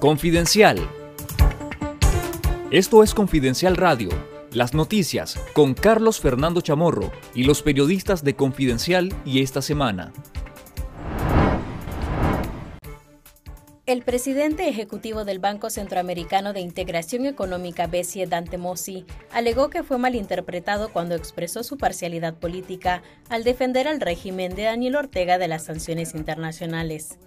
Confidencial. Esto es Confidencial Radio, las noticias con Carlos Fernando Chamorro y los periodistas de Confidencial y esta semana. El presidente ejecutivo del Banco Centroamericano de Integración Económica, BCE, Dante Mossi, alegó que fue malinterpretado cuando expresó su parcialidad política al defender al régimen de Daniel Ortega de las sanciones internacionales.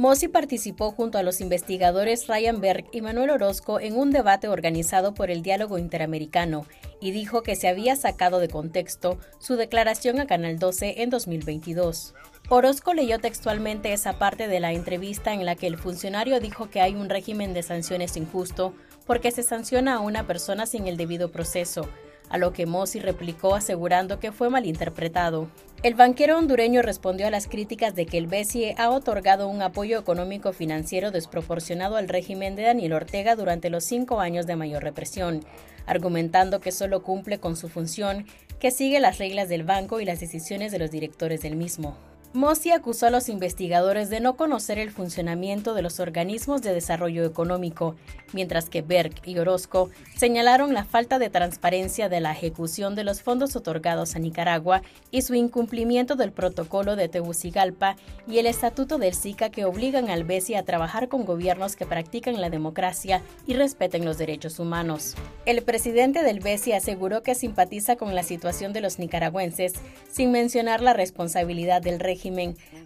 Mossi participó junto a los investigadores Ryan Berg y Manuel Orozco en un debate organizado por el Diálogo Interamericano y dijo que se había sacado de contexto su declaración a Canal 12 en 2022. Orozco leyó textualmente esa parte de la entrevista en la que el funcionario dijo que hay un régimen de sanciones injusto porque se sanciona a una persona sin el debido proceso, a lo que Mossi replicó asegurando que fue malinterpretado. El banquero hondureño respondió a las críticas de que el BCE ha otorgado un apoyo económico financiero desproporcionado al régimen de Daniel Ortega durante los cinco años de mayor represión, argumentando que solo cumple con su función, que sigue las reglas del banco y las decisiones de los directores del mismo. Mossi acusó a los investigadores de no conocer el funcionamiento de los organismos de desarrollo económico, mientras que Berg y Orozco señalaron la falta de transparencia de la ejecución de los fondos otorgados a Nicaragua y su incumplimiento del protocolo de Tegucigalpa y el estatuto del SICA que obligan al BESI a trabajar con gobiernos que practican la democracia y respeten los derechos humanos. El presidente del BESI aseguró que simpatiza con la situación de los nicaragüenses, sin mencionar la responsabilidad del régimen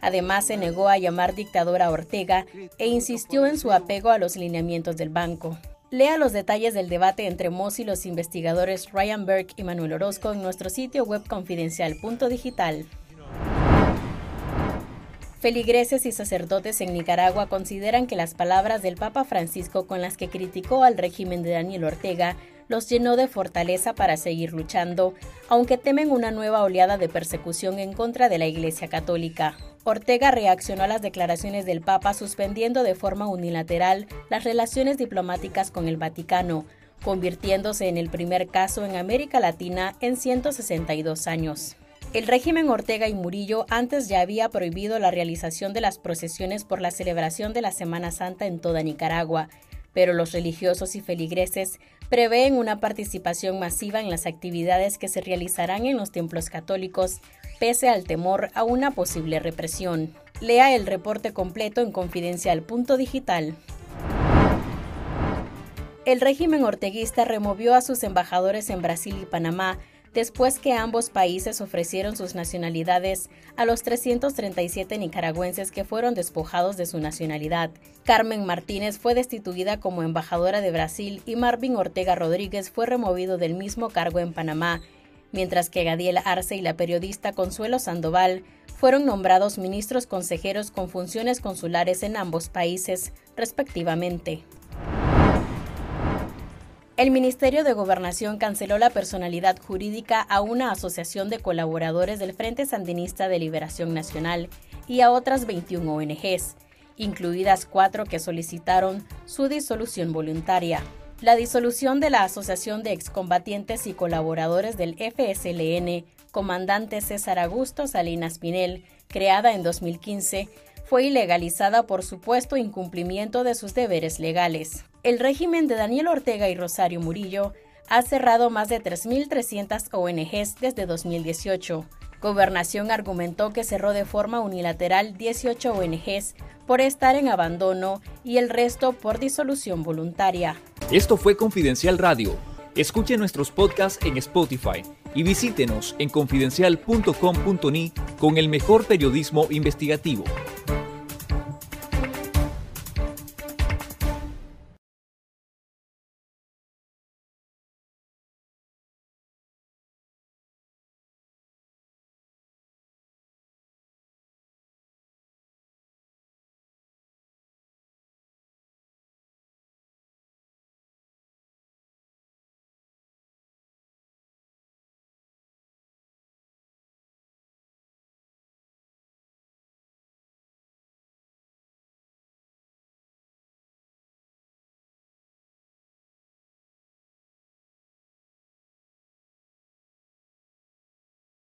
Además, se negó a llamar dictadora a Ortega e insistió en su apego a los lineamientos del banco. Lea los detalles del debate entre Moss y los investigadores Ryan Berg y Manuel Orozco en nuestro sitio web confidencial.digital. Feligreses y sacerdotes en Nicaragua consideran que las palabras del Papa Francisco con las que criticó al régimen de Daniel Ortega los llenó de fortaleza para seguir luchando, aunque temen una nueva oleada de persecución en contra de la Iglesia Católica. Ortega reaccionó a las declaraciones del Papa suspendiendo de forma unilateral las relaciones diplomáticas con el Vaticano, convirtiéndose en el primer caso en América Latina en 162 años. El régimen Ortega y Murillo antes ya había prohibido la realización de las procesiones por la celebración de la Semana Santa en toda Nicaragua, pero los religiosos y feligreses prevén una participación masiva en las actividades que se realizarán en los templos católicos, pese al temor a una posible represión. Lea el reporte completo en confidencial.digital. El régimen orteguista removió a sus embajadores en Brasil y Panamá después que ambos países ofrecieron sus nacionalidades a los 337 nicaragüenses que fueron despojados de su nacionalidad. Carmen Martínez fue destituida como embajadora de Brasil y Marvin Ortega Rodríguez fue removido del mismo cargo en Panamá, mientras que Gadiel Arce y la periodista Consuelo Sandoval fueron nombrados ministros consejeros con funciones consulares en ambos países, respectivamente. El Ministerio de Gobernación canceló la personalidad jurídica a una asociación de colaboradores del Frente Sandinista de Liberación Nacional y a otras 21 ONGs, incluidas cuatro que solicitaron su disolución voluntaria. La disolución de la Asociación de Excombatientes y Colaboradores del FSLN, comandante César Augusto Salinas Pinel, creada en 2015, fue ilegalizada por supuesto incumplimiento de sus deberes legales. El régimen de Daniel Ortega y Rosario Murillo ha cerrado más de 3.300 ONGs desde 2018. Gobernación argumentó que cerró de forma unilateral 18 ONGs por estar en abandono y el resto por disolución voluntaria. Esto fue Confidencial Radio. Escuche nuestros podcasts en Spotify y visítenos en confidencial.com.ni con el mejor periodismo investigativo.